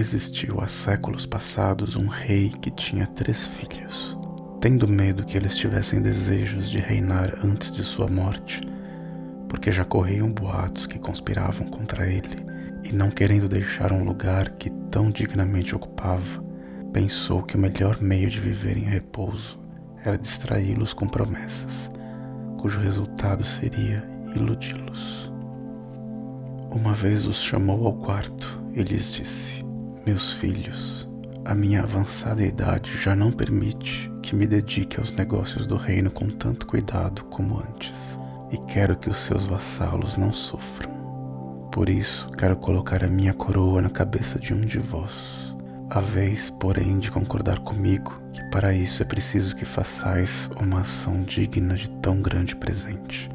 Existiu há séculos passados um rei que tinha três filhos. Tendo medo que eles tivessem desejos de reinar antes de sua morte, porque já corriam boatos que conspiravam contra ele, e não querendo deixar um lugar que tão dignamente ocupava, pensou que o melhor meio de viver em repouso era distraí-los com promessas, cujo resultado seria iludi-los. Uma vez os chamou ao quarto e lhes disse: Meus filhos, a minha avançada idade já não permite que me dedique aos negócios do reino com tanto cuidado como antes, e quero que os seus vassalos não sofram. Por isso, quero colocar a minha coroa na cabeça de um de vós. A vez, porém, de concordar comigo que para isso é preciso que façais uma ação digna de tão grande presente.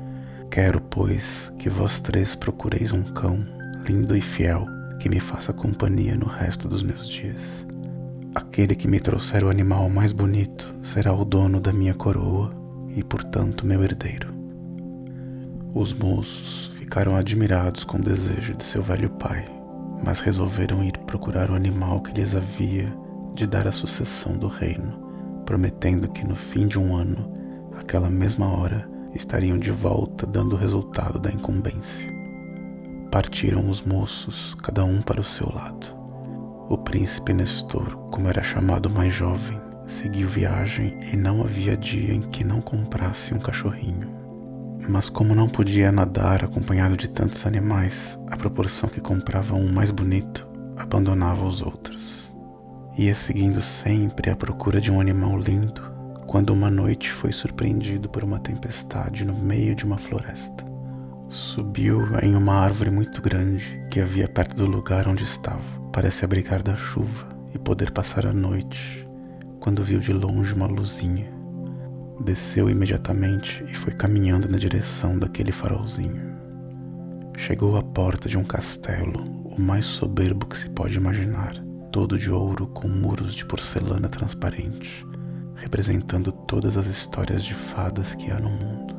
Quero, pois, que vós três procureis um cão, lindo e fiel, que me faça companhia no resto dos meus dias. Aquele que me trouxer o animal mais bonito será o dono da minha coroa e, portanto, meu herdeiro. Os moços ficaram admirados com o desejo de seu velho pai, mas resolveram ir procurar o animal que lhes havia de dar a sucessão do reino, prometendo que no fim de um ano, aquela mesma hora, estariam de volta dando o resultado da incumbência. Partiram os moços, cada um para o seu lado. O príncipe Nestor, como era chamado mais jovem, seguiu viagem e não havia dia em que não comprasse um cachorrinho. Mas como não podia nadar acompanhado de tantos animais, à proporção que comprava um mais bonito, abandonava os outros. Ia seguindo sempre à procura de um animal lindo quando uma noite foi surpreendido por uma tempestade no meio de uma floresta. Subiu em uma árvore muito grande que havia perto do lugar onde estava, para se abrigar da chuva e poder passar a noite, quando viu de longe uma luzinha. Desceu imediatamente e foi caminhando na direção daquele farolzinho. Chegou à porta de um castelo, o mais soberbo que se pode imaginar, todo de ouro com muros de porcelana transparente representando todas as histórias de fadas que há no mundo.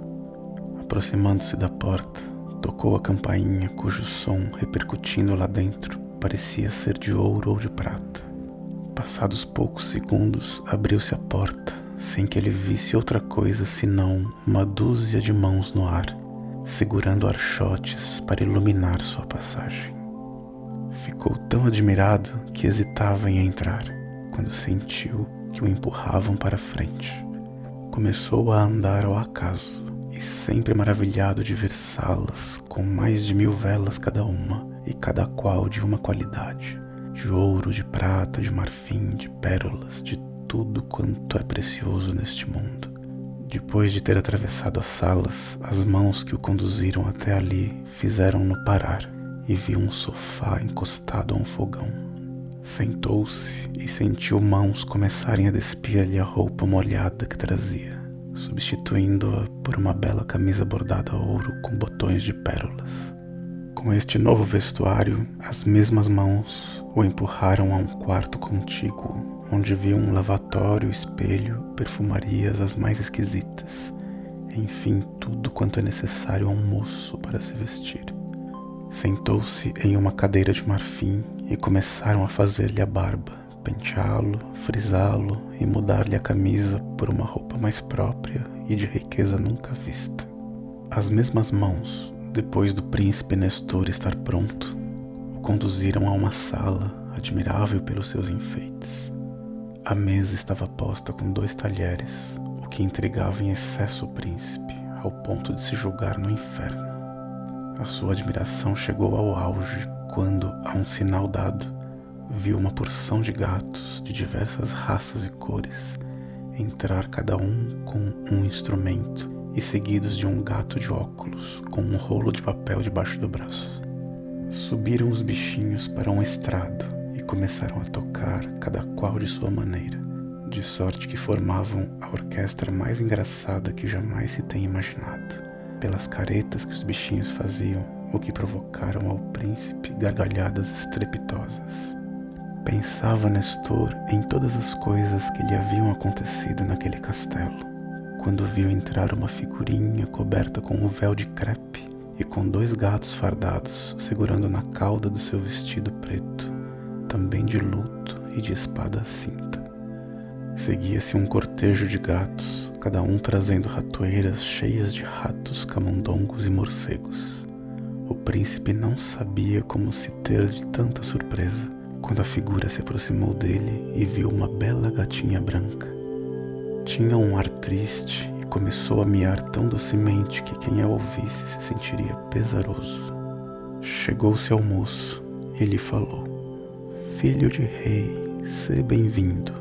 Aproximando-se da porta, tocou a campainha cujo som, repercutindo lá dentro, parecia ser de ouro ou de prata. Passados poucos segundos, abriu-se a porta, sem que ele visse outra coisa senão uma dúzia de mãos no ar, segurando archotes para iluminar sua passagem. Ficou tão admirado que hesitava em entrar, quando sentiu que o empurravam para frente. Começou a andar ao acaso e sempre maravilhado de ver salas com mais de mil velas cada uma e cada qual de uma qualidade, de ouro, de prata, de marfim, de pérolas, de tudo quanto é precioso neste mundo. Depois de ter atravessado as salas, as mãos que o conduziram até ali fizeram-no parar e viu um sofá encostado a um fogão. Sentou-se e sentiu mãos começarem a despir-lhe a roupa molhada que trazia, substituindo-a por uma bela camisa bordada a ouro com botões de pérolas. Com este novo vestuário, as mesmas mãos o empurraram a um quarto contíguo, onde viu um lavatório, espelho, perfumarias as mais esquisitas, enfim, tudo quanto é necessário a um moço para se vestir. Sentou-se em uma cadeira de marfim e começaram a fazer-lhe a barba, penteá-lo, frisá-lo e mudar-lhe a camisa por uma roupa mais própria e de riqueza nunca vista. As mesmas mãos, depois do príncipe Nestor estar pronto, o conduziram a uma sala admirável pelos seus enfeites. A mesa estava posta com dois talheres, o que intrigava em excesso o príncipe, ao ponto de se julgar no inferno. A sua admiração chegou ao auge quando, a um sinal dado, viu uma porção de gatos de diversas raças e cores entrar cada um com um instrumento e seguidos de um gato de óculos com um rolo de papel debaixo do braço. Subiram os bichinhos para um estrado e começaram a tocar, cada qual de sua maneira, de sorte que formavam a orquestra mais engraçada que jamais se tem imaginado pelas caretas que os bichinhos faziam, o que provocaram ao príncipe gargalhadas estrepitosas. Pensava Nestor em todas as coisas que lhe haviam acontecido naquele castelo, quando viu entrar uma figurinha coberta com um véu de crepe e com dois gatos fardados segurando na cauda do seu vestido preto, também de luto e de espada à cinta. Seguia-se um cortejo de gatos, cada um trazendo ratoeiras cheias de ratos, camundongos e morcegos. O príncipe não sabia como se ter de tanta surpresa quando a figura se aproximou dele e viu uma bela gatinha branca. Tinha um ar triste e começou a miar tão docemente que quem a ouvisse se sentiria pesaroso. Chegou-se ao moço e lhe falou: Filho de rei, seja bem-vindo.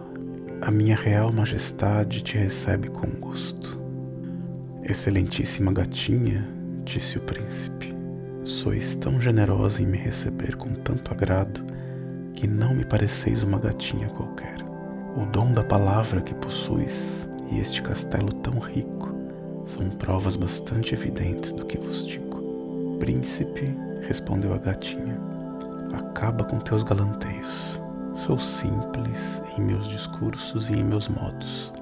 A minha real majestade te recebe com gosto. Excelentíssima gatinha, disse o príncipe, sois tão generosa em me receber com tanto agrado que não me pareceis uma gatinha qualquer. O dom da palavra que possuis e este castelo tão rico são provas bastante evidentes do que vos digo. Príncipe, respondeu a gatinha, acaba com teus galanteios. Sou simples em meus discursos e em meus modos,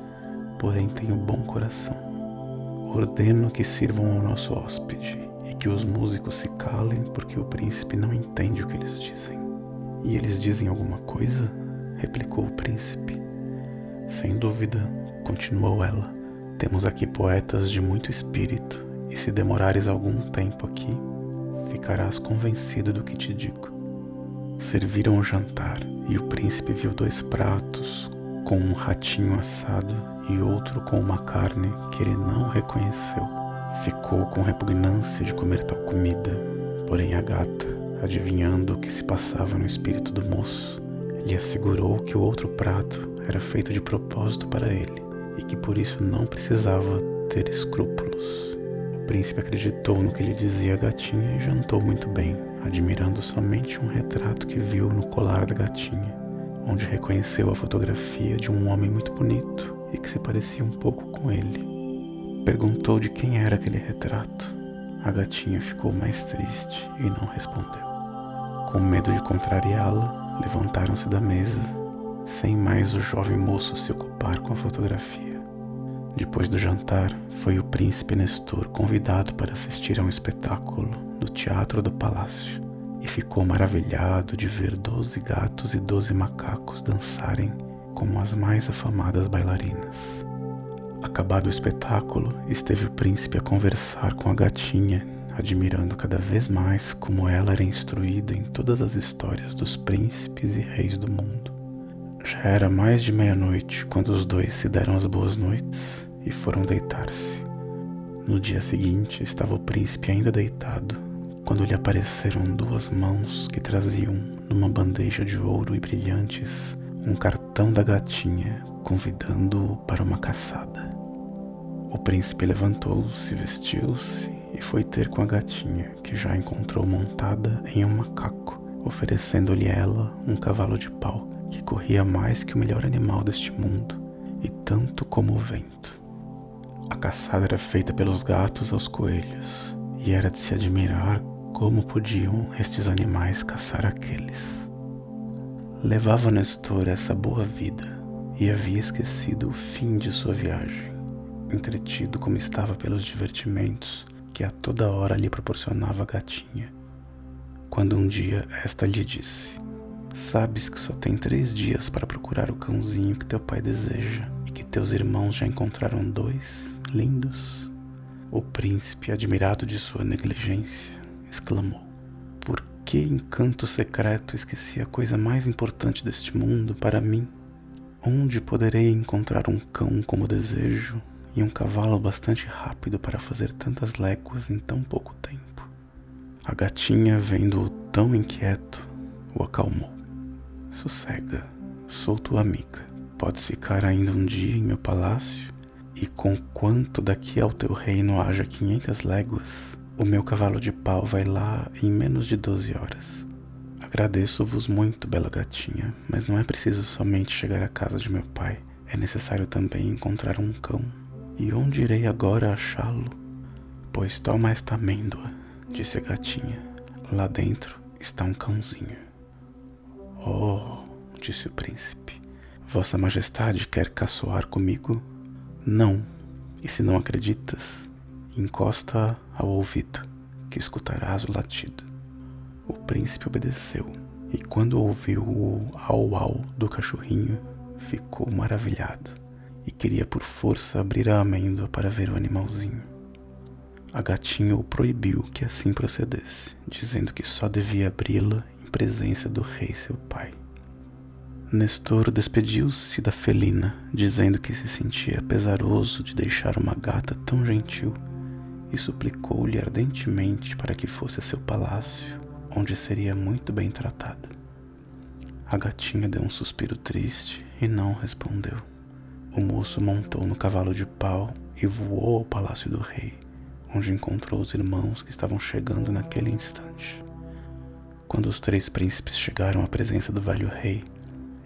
porém tenho bom coração. Ordeno que sirvam ao nosso hóspede e que os músicos se calem porque o príncipe não entende o que eles dizem. E eles dizem alguma coisa? replicou o príncipe. Sem dúvida, continuou ela. Temos aqui poetas de muito espírito, e se demorares algum tempo aqui, ficarás convencido do que te digo. Serviram o jantar, e o príncipe viu dois pratos com um ratinho assado e outro com uma carne que ele não reconheceu. Ficou com repugnância de comer tal comida, porém a gata, adivinhando o que se passava no espírito do moço, lhe assegurou que o outro prato era feito de propósito para ele e que por isso não precisava ter escrúpulos. O príncipe acreditou no que lhe dizia a gatinha e jantou muito bem, admirando somente um retrato que viu no colar da gatinha, onde reconheceu a fotografia de um homem muito bonito e que se parecia um pouco com ele. Perguntou de quem era aquele retrato. A gatinha ficou mais triste e não respondeu. Com medo de contrariá-la, levantaram-se da mesa, sem mais o jovem moço se ocupar com a fotografia. Depois do jantar, foi o príncipe Nestor convidado para assistir a um espetáculo no Teatro do Palácio e ficou maravilhado de ver doze gatos e doze macacos dançarem como as mais afamadas bailarinas. Acabado o espetáculo, esteve o príncipe a conversar com a gatinha, admirando cada vez mais como ela era instruída em todas as histórias dos príncipes e reis do mundo. Já era mais de meia-noite quando os dois se deram as boas noites e foram deitar-se. No dia seguinte estava o príncipe ainda deitado, quando lhe apareceram duas mãos que traziam, numa bandeja de ouro e brilhantes, um cartão da gatinha convidando-o para uma caçada. O príncipe levantou-se, vestiu-se foi ter com a gatinha, que já encontrou montada em um macaco, oferecendo-lhe ela um cavalo de pau que corria mais que o melhor animal deste mundo, e tanto como o vento. A caçada era feita pelos gatos aos coelhos, e era de se admirar como podiam estes animais caçar aqueles. Levava Nestor essa boa vida e havia esquecido o fim de sua viagem, entretido como estava pelos divertimentos que a toda hora lhe proporcionava a gatinha. Quando um dia esta lhe disse: Sabes que só tem três dias para procurar o cãozinho que teu pai deseja e que teus irmãos já encontraram dois lindos? O príncipe, admirado de sua negligência, exclamou: Por que encanto secreto esqueci a coisa mais importante deste mundo para mim? Onde poderei encontrar um cão como desejo e um cavalo bastante rápido para fazer tantas léguas em tão pouco tempo? A gatinha, vendo-o tão inquieto, o acalmou. Sossega, sou tua amiga. Podes ficar ainda um dia em meu palácio, e com quanto daqui ao teu reino haja quinhentas léguas, o meu cavalo de pau vai lá em menos de doze horas. Agradeço-vos muito, bela gatinha, mas não é preciso somente chegar à casa de meu pai. É necessário também encontrar um cão. E onde irei agora achá-lo? Pois toma esta amêndoa, disse a gatinha. Lá dentro está um cãozinho. Oh, disse o príncipe, Vossa Majestade quer caçoar comigo? Não, e se não acreditas, encosta ao ouvido, que escutarás o latido. O príncipe obedeceu, e quando ouviu o au-au do cachorrinho, ficou maravilhado e queria por força abrir a amêndoa para ver o animalzinho. A gatinha o proibiu que assim procedesse, dizendo que só devia abri-la em presença do rei seu pai. Nestor despediu-se da felina, dizendo que se sentia pesaroso de deixar uma gata tão gentil, e suplicou-lhe ardentemente para que fosse a seu palácio, onde seria muito bem tratada. A gatinha deu um suspiro triste e não respondeu. O moço montou no cavalo de pau e voou ao palácio do rei, onde encontrou os irmãos que estavam chegando naquele instante. Quando os três príncipes chegaram à presença do velho rei,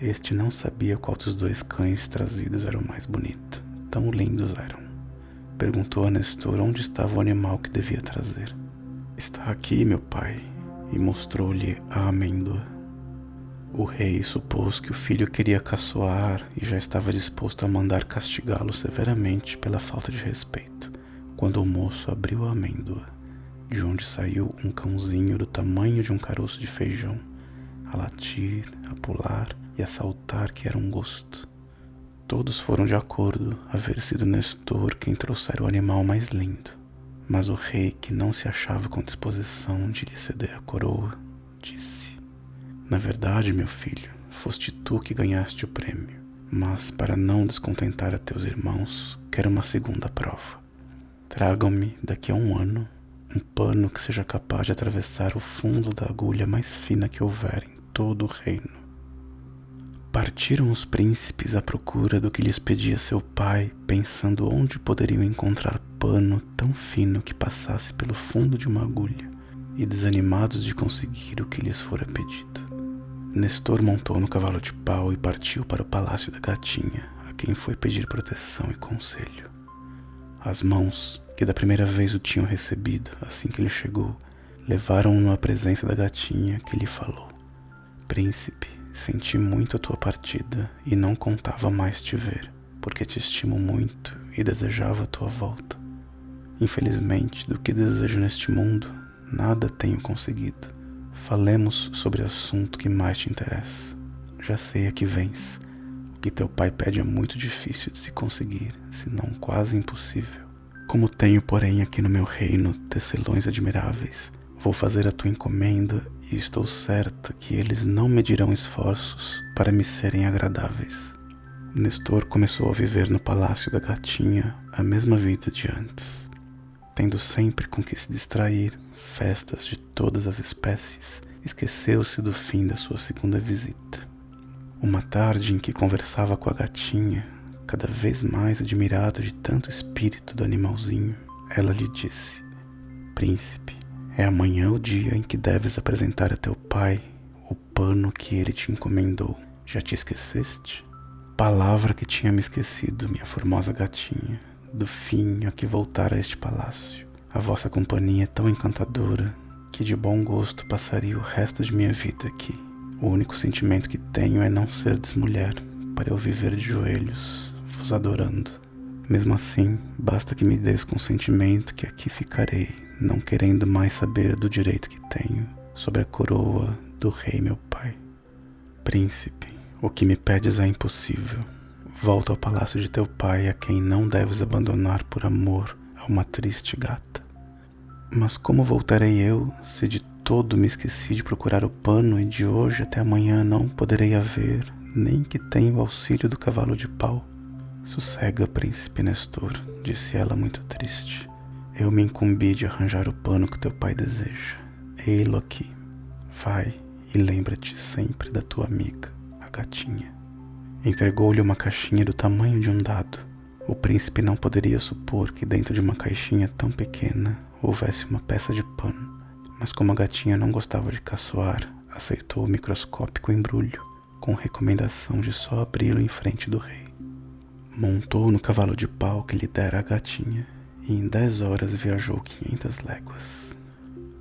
este não sabia qual dos dois cães trazidos era o mais bonito. Tão lindos eram. Perguntou a Nestor onde estava o animal que devia trazer. Está aqui, meu pai, e mostrou-lhe a amêndoa. O rei supôs que o filho queria caçoar e já estava disposto a mandar castigá-lo severamente pela falta de respeito, quando o moço abriu a amêndoa, de onde saiu um cãozinho do tamanho de um caroço de feijão, a latir, a pular e a saltar que era um gosto. Todos foram de acordo haver sido Nestor quem trouxera o animal mais lindo. Mas o rei, que não se achava com disposição de lhe ceder a coroa, disse: Na verdade, meu filho, foste tu que ganhaste o prêmio. Mas, para não descontentar a teus irmãos, quero uma segunda prova. Tragam-me, daqui a um ano, um pano que seja capaz de atravessar o fundo da agulha mais fina que houver em todo o reino. Partiram os príncipes à procura do que lhes pedia seu pai, pensando onde poderiam encontrar pano tão fino que passasse pelo fundo de uma agulha, e desanimados de conseguir o que lhes fora pedido. Nestor montou no cavalo de pau e partiu para o palácio da gatinha, a quem foi pedir proteção e conselho. As mãos, que da primeira vez o tinham recebido assim que ele chegou, levaram-no à presença da gatinha, que lhe falou: Príncipe, Senti muito a tua partida e não contava mais te ver, porque te estimo muito e desejava a tua volta. Infelizmente, do que desejo neste mundo, nada tenho conseguido. Falemos sobre o assunto que mais te interessa. Já sei a que vens. O que teu pai pede é muito difícil de se conseguir, se não quase impossível. Como tenho, porém, aqui no meu reino tecelões admiráveis, vou fazer a tua encomenda e estou certa que eles não medirão esforços para me serem agradáveis. Nestor começou a viver no palácio da gatinha a mesma vida de antes, tendo sempre com que se distrair, festas de todas as espécies, esqueceu-se do fim da sua segunda visita. Uma tarde em que conversava com a gatinha, cada vez mais admirado de tanto espírito do animalzinho, ela lhe disse: Príncipe, é amanhã o dia em que deves apresentar a teu pai o pano que ele te encomendou. Já te esqueceste? Palavra que tinha me esquecido, minha formosa gatinha, do fim a que voltar a este palácio. A vossa companhia é tão encantadora que de bom gosto passaria o resto de minha vida aqui. O único sentimento que tenho é não ser desmulher, para eu viver de joelhos, vos adorando. Mesmo assim, basta que me des consentimento que aqui ficarei, não querendo mais saber do direito que tenho sobre a coroa do rei meu pai. Príncipe, o que me pedes é impossível. Volta ao palácio de teu pai, a quem não deves abandonar por amor a uma triste gata. Mas como voltarei eu, se de todo me esqueci de procurar o pano e de hoje até amanhã não poderei haver, nem que tenha o auxílio do cavalo de pau? Sossega, príncipe Nestor, disse ela muito triste. Eu me incumbi de arranjar o pano que teu pai deseja. Ei-lo aqui. Vai e lembra-te sempre da tua amiga, a gatinha. Entregou-lhe uma caixinha do tamanho de um dado. O príncipe não poderia supor que dentro de uma caixinha tão pequena houvesse uma peça de pano, mas como a gatinha não gostava de caçoar, aceitou o microscópico embrulho, com recomendação de só abri-lo em frente do rei. Montou no cavalo de pau que lhe dera a gatinha e em dez horas viajou quinhentas léguas.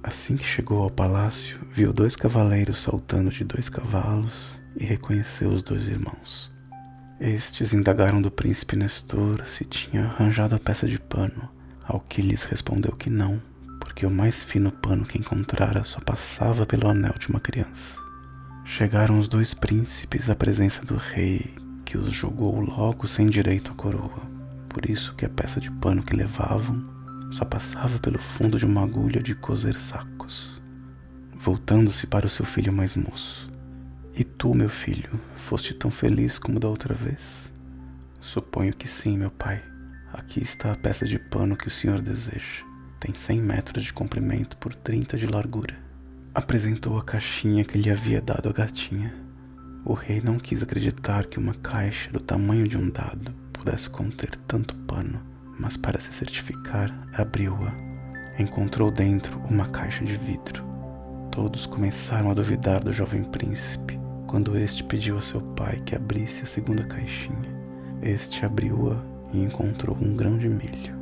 Assim que chegou ao palácio, viu dois cavaleiros saltando de dois cavalos e reconheceu os dois irmãos. Estes indagaram do príncipe Nestor se tinha arranjado a peça de pano, ao que lhes respondeu que não, porque o mais fino pano que encontrara só passava pelo anel de uma criança. Chegaram os dois príncipes à presença do rei, que os julgou logo sem direito à coroa. Por isso que a peça de pano que levavam só passava pelo fundo de uma agulha de coser sacos. Voltando-se para o seu filho mais moço. E tu, meu filho, foste tão feliz como da outra vez? Suponho que sim, meu pai. Aqui está a peça de pano que o senhor deseja. Tem cem metros de comprimento por trinta de largura. Apresentou a caixinha que lhe havia dado a gatinha. O rei não quis acreditar que uma caixa do tamanho de um dado pudesse conter tanto pano, mas para se certificar, abriu-a. Encontrou dentro uma caixa de vidro. Todos começaram a duvidar do jovem príncipe quando este pediu a seu pai que abrisse a segunda caixinha. Este abriu-a e encontrou um grão de milho.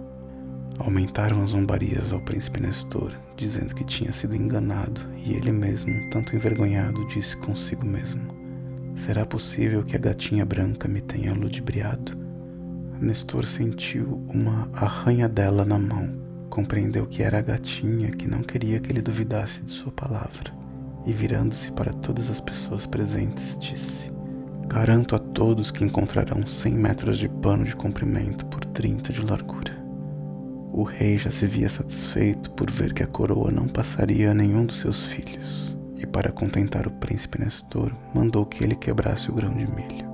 Aumentaram as zombarias ao príncipe Nestor, dizendo que tinha sido enganado, e ele mesmo, tanto envergonhado, disse consigo mesmo: Será possível que a gatinha branca me tenha ludibriado? Nestor sentiu uma arranhadela na mão. Compreendeu que era a gatinha que não queria que ele duvidasse de sua palavra. E virando-se para todas as pessoas presentes, disse: Garanto a todos que encontrarão cem metros de pano de comprimento por trinta de largura. O rei já se via satisfeito por ver que a coroa não passaria a nenhum dos seus filhos, e para contentar o príncipe Nestor, mandou que ele quebrasse o grão de milho.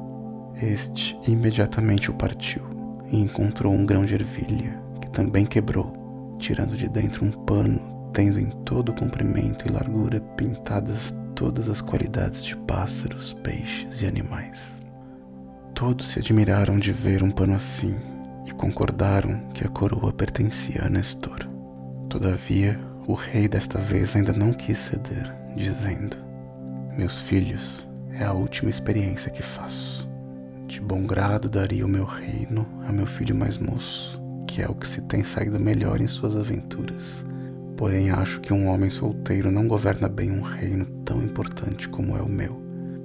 Este imediatamente o partiu e encontrou um grão de ervilha, que também quebrou, tirando de dentro um pano, tendo em todo o comprimento e largura pintadas todas as qualidades de pássaros, peixes e animais. Todos se admiraram de ver um pano assim e concordaram que a coroa pertencia a Nestor. Todavia, o rei desta vez ainda não quis ceder, dizendo: Meus filhos, é a última experiência que faço. De bom grado daria o meu reino a meu filho mais moço, que é o que se tem saído melhor em suas aventuras. Porém, acho que um homem solteiro não governa bem um reino tão importante como é o meu.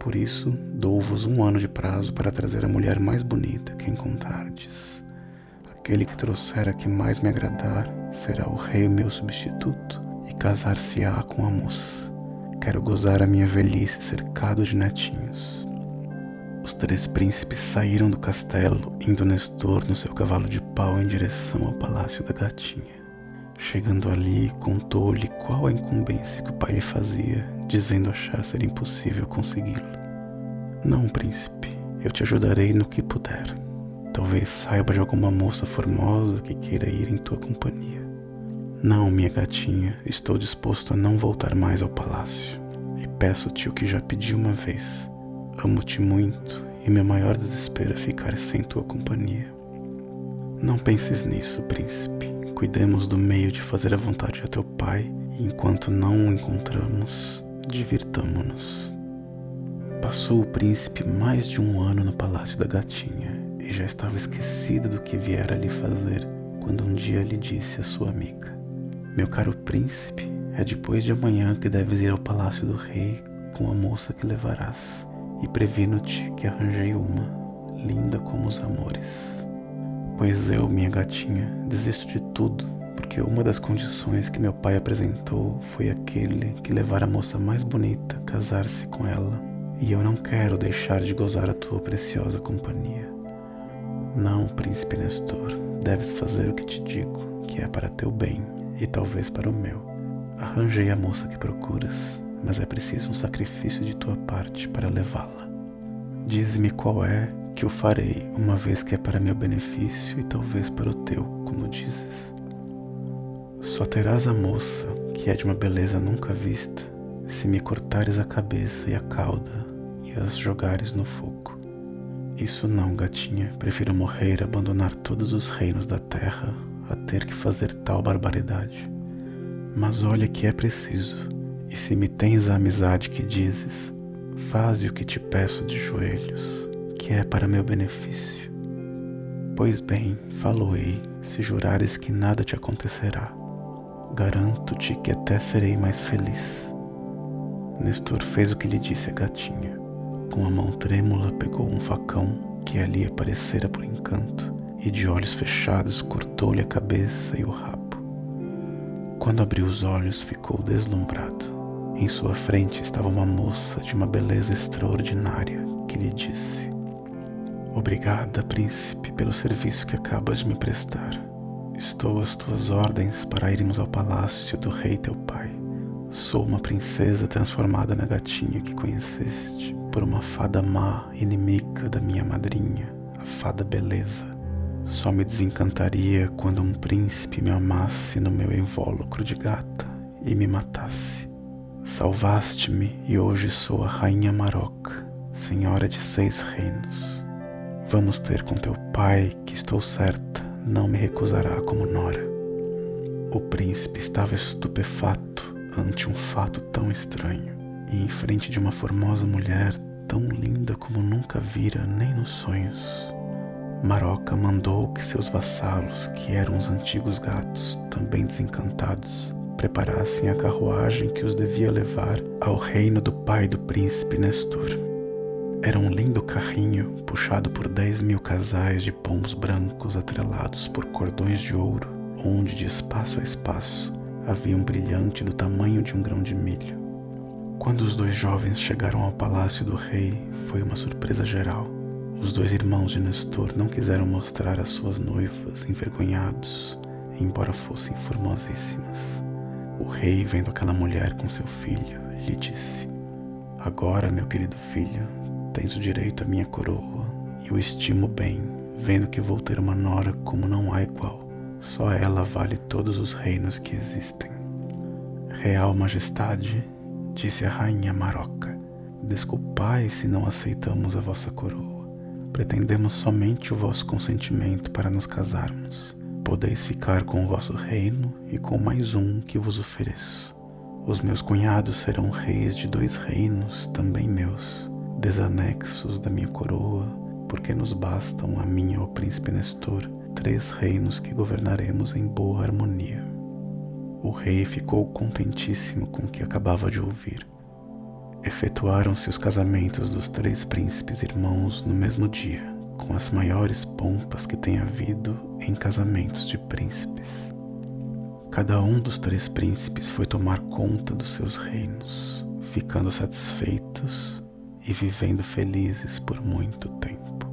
Por isso, dou-vos um ano de prazo para trazer a mulher mais bonita que encontrardes. Aquele que trouxer a que mais me agradar será o rei meu substituto e casar-se-á com a moça. Quero gozar a minha velhice cercado de netinhos. Os três príncipes saíram do castelo, indo Nestor no seu cavalo de pau em direção ao palácio da gatinha. Chegando ali, contou-lhe qual a incumbência que o pai lhe fazia, dizendo achar ser impossível consegui-lo. Não, príncipe, eu te ajudarei no que puder. Talvez saiba de alguma moça formosa que queira ir em tua companhia. Não, minha gatinha, estou disposto a não voltar mais ao palácio. E peço-te o que já pedi uma vez. Amo-te muito e meu maior desespero é ficar sem tua companhia. Não penses nisso, príncipe. Cuidemos do meio de fazer a vontade a teu pai, e enquanto não o encontramos, divirtamo-nos. Passou o príncipe mais de um ano no palácio da gatinha e já estava esquecido do que viera ali fazer quando um dia lhe disse a sua amiga: Meu caro príncipe, é depois de amanhã que deves ir ao palácio do rei com a moça que levarás, e previno-te que arranjei uma, linda como os amores. Pois eu, minha gatinha, desisto de tudo, porque uma das condições que meu pai apresentou foi aquele que levar a moça mais bonita casar-se com ela, e eu não quero deixar de gozar a tua preciosa companhia. Não, príncipe Nestor, deves fazer o que te digo, que é para teu bem e talvez para o meu. Arranjei a moça que procuras, mas é preciso um sacrifício de tua parte para levá-la. Dize-me qual é, que o farei, uma vez que é para meu benefício e talvez para o teu, como dizes. Só terás a moça, que é de uma beleza nunca vista, se me cortares a cabeça e a cauda e as jogares no fogo. Isso não, gatinha. Prefiro morrer e abandonar todos os reinos da terra a ter que fazer tal barbaridade. Mas olha que é preciso, e se me tens a amizade que dizes, faze o que te peço de joelhos, que é para meu benefício. Pois bem, faloei, se jurares que nada te acontecerá. Garanto-te que até serei mais feliz. Nestor fez o que lhe disse a gatinha com a mão trêmula pegou um facão que ali aparecera por encanto e de olhos fechados cortou-lhe a cabeça e o rabo. Quando abriu os olhos ficou deslumbrado. Em sua frente estava uma moça de uma beleza extraordinária que lhe disse: Obrigada, príncipe, pelo serviço que acabas de me prestar. Estou às tuas ordens para irmos ao palácio do rei teu pai. Sou uma princesa transformada na gatinha que conheceste por uma fada má, inimiga da minha madrinha, a fada beleza. Só me desencantaria quando um príncipe me amasse no meu invólucro de gata e me matasse. Salvaste-me e hoje sou a Rainha Maroca, Senhora de seis reinos. Vamos ter com teu pai, que estou certa, não me recusará como nora. O príncipe estava estupefato ante um fato tão estranho, e em frente de uma formosa mulher tão linda como nunca vira nem nos sonhos. Maroca mandou que seus vassalos, que eram os antigos gatos, também desencantados, preparassem a carruagem que os devia levar ao reino do pai do príncipe Nestor. Era um lindo carrinho puxado por dez mil casais de pombos brancos atrelados por cordões de ouro, onde de espaço a espaço havia um brilhante do tamanho de um grão de milho. Quando os dois jovens chegaram ao palácio do rei, foi uma surpresa geral. Os dois irmãos de Nestor não quiseram mostrar as suas noivas, envergonhados, embora fossem formosíssimas. O rei, vendo aquela mulher com seu filho, lhe disse: Agora, meu querido filho, tens o direito à minha coroa, e o estimo bem, vendo que vou ter uma nora como não há igual. Só ela vale todos os reinos que existem. Real Majestade, disse a rainha Maroca, desculpai se não aceitamos a vossa coroa. Pretendemos somente o vosso consentimento para nos casarmos Podeis ficar com o vosso reino e com mais um que vos ofereço. Os meus cunhados serão reis de dois reinos, também meus, desanexos da minha coroa, porque nos bastam a minha, ó príncipe Nestor, três reinos que governaremos em boa harmonia. O rei ficou contentíssimo com o que acabava de ouvir. Efetuaram-se os casamentos dos três príncipes irmãos no mesmo dia com as maiores pompas que tem havido em casamentos de príncipes. Cada um dos três príncipes foi tomar conta dos seus reinos, ficando satisfeitos e vivendo felizes por muito tempo.